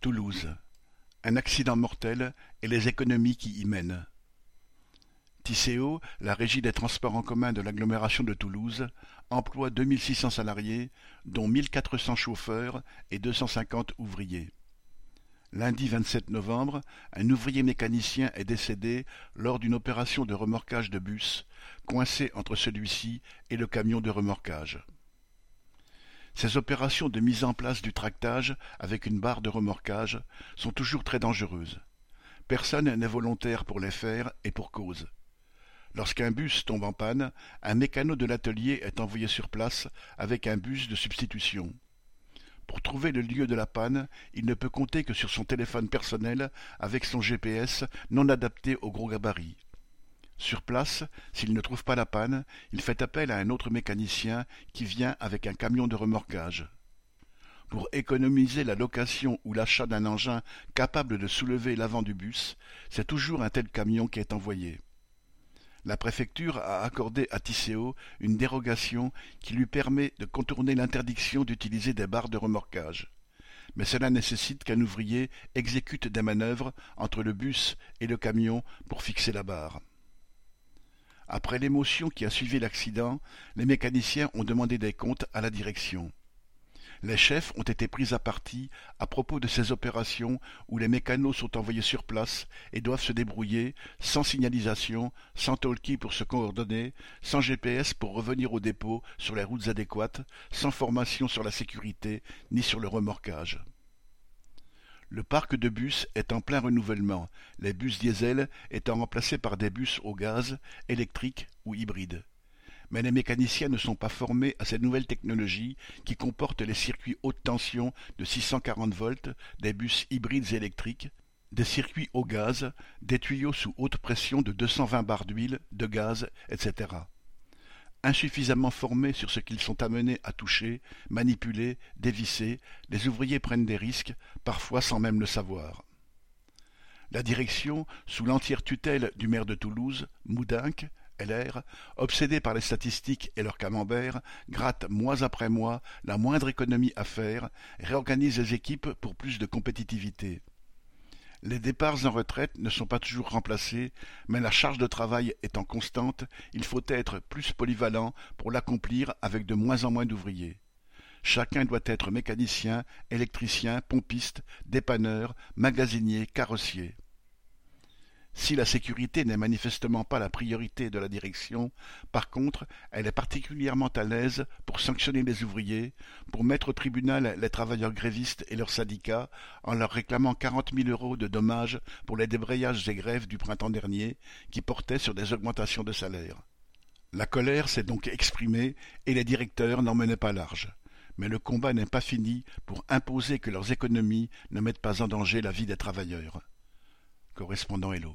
Toulouse. Un accident mortel et les économies qui y mènent. Tisséo, la régie des transports en commun de l'agglomération de Toulouse, emploie 2600 salariés, dont 1400 chauffeurs et 250 ouvriers. Lundi 27 novembre, un ouvrier mécanicien est décédé lors d'une opération de remorquage de bus, coincé entre celui-ci et le camion de remorquage. Ces opérations de mise en place du tractage avec une barre de remorquage sont toujours très dangereuses. Personne n'est volontaire pour les faire et pour cause. Lorsqu'un bus tombe en panne, un mécano de l'atelier est envoyé sur place avec un bus de substitution. Pour trouver le lieu de la panne, il ne peut compter que sur son téléphone personnel avec son GPS non adapté au gros gabarit. Sur place, s'il ne trouve pas la panne, il fait appel à un autre mécanicien qui vient avec un camion de remorquage. Pour économiser la location ou l'achat d'un engin capable de soulever l'avant du bus, c'est toujours un tel camion qui est envoyé. La préfecture a accordé à Tisséo une dérogation qui lui permet de contourner l'interdiction d'utiliser des barres de remorquage. Mais cela nécessite qu'un ouvrier exécute des manœuvres entre le bus et le camion pour fixer la barre. Après l'émotion qui a suivi l'accident, les mécaniciens ont demandé des comptes à la direction. Les chefs ont été pris à partie à propos de ces opérations où les mécanos sont envoyés sur place et doivent se débrouiller, sans signalisation, sans talkie pour se coordonner, sans GPS pour revenir au dépôt sur les routes adéquates, sans formation sur la sécurité ni sur le remorquage. Le parc de bus est en plein renouvellement, les bus diesel étant remplacés par des bus au gaz, électriques ou hybrides. Mais les mécaniciens ne sont pas formés à ces nouvelles technologies qui comportent les circuits haute tension de 640 volts, des bus hybrides électriques, des circuits au gaz, des tuyaux sous haute pression de 220 bars d'huile, de gaz, etc insuffisamment formés sur ce qu'ils sont amenés à toucher, manipuler, dévisser, les ouvriers prennent des risques, parfois sans même le savoir. La direction, sous l'entière tutelle du maire de Toulouse, Moudinque, LR, obsédé par les statistiques et leur camembert, gratte mois après mois la moindre économie à faire, réorganise les équipes pour plus de compétitivité. Les départs en retraite ne sont pas toujours remplacés, mais la charge de travail étant constante, il faut être plus polyvalent pour l'accomplir avec de moins en moins d'ouvriers. Chacun doit être mécanicien, électricien, pompiste, dépanneur, magasinier, carrossier. Si la sécurité n'est manifestement pas la priorité de la direction, par contre, elle est particulièrement à l'aise pour sanctionner les ouvriers, pour mettre au tribunal les travailleurs grévistes et leurs syndicats en leur réclamant quarante mille euros de dommages pour les débrayages et grèves du printemps dernier qui portaient sur des augmentations de salaire. La colère s'est donc exprimée et les directeurs n'en menaient pas large. Mais le combat n'est pas fini pour imposer que leurs économies ne mettent pas en danger la vie des travailleurs. Correspondant Hello.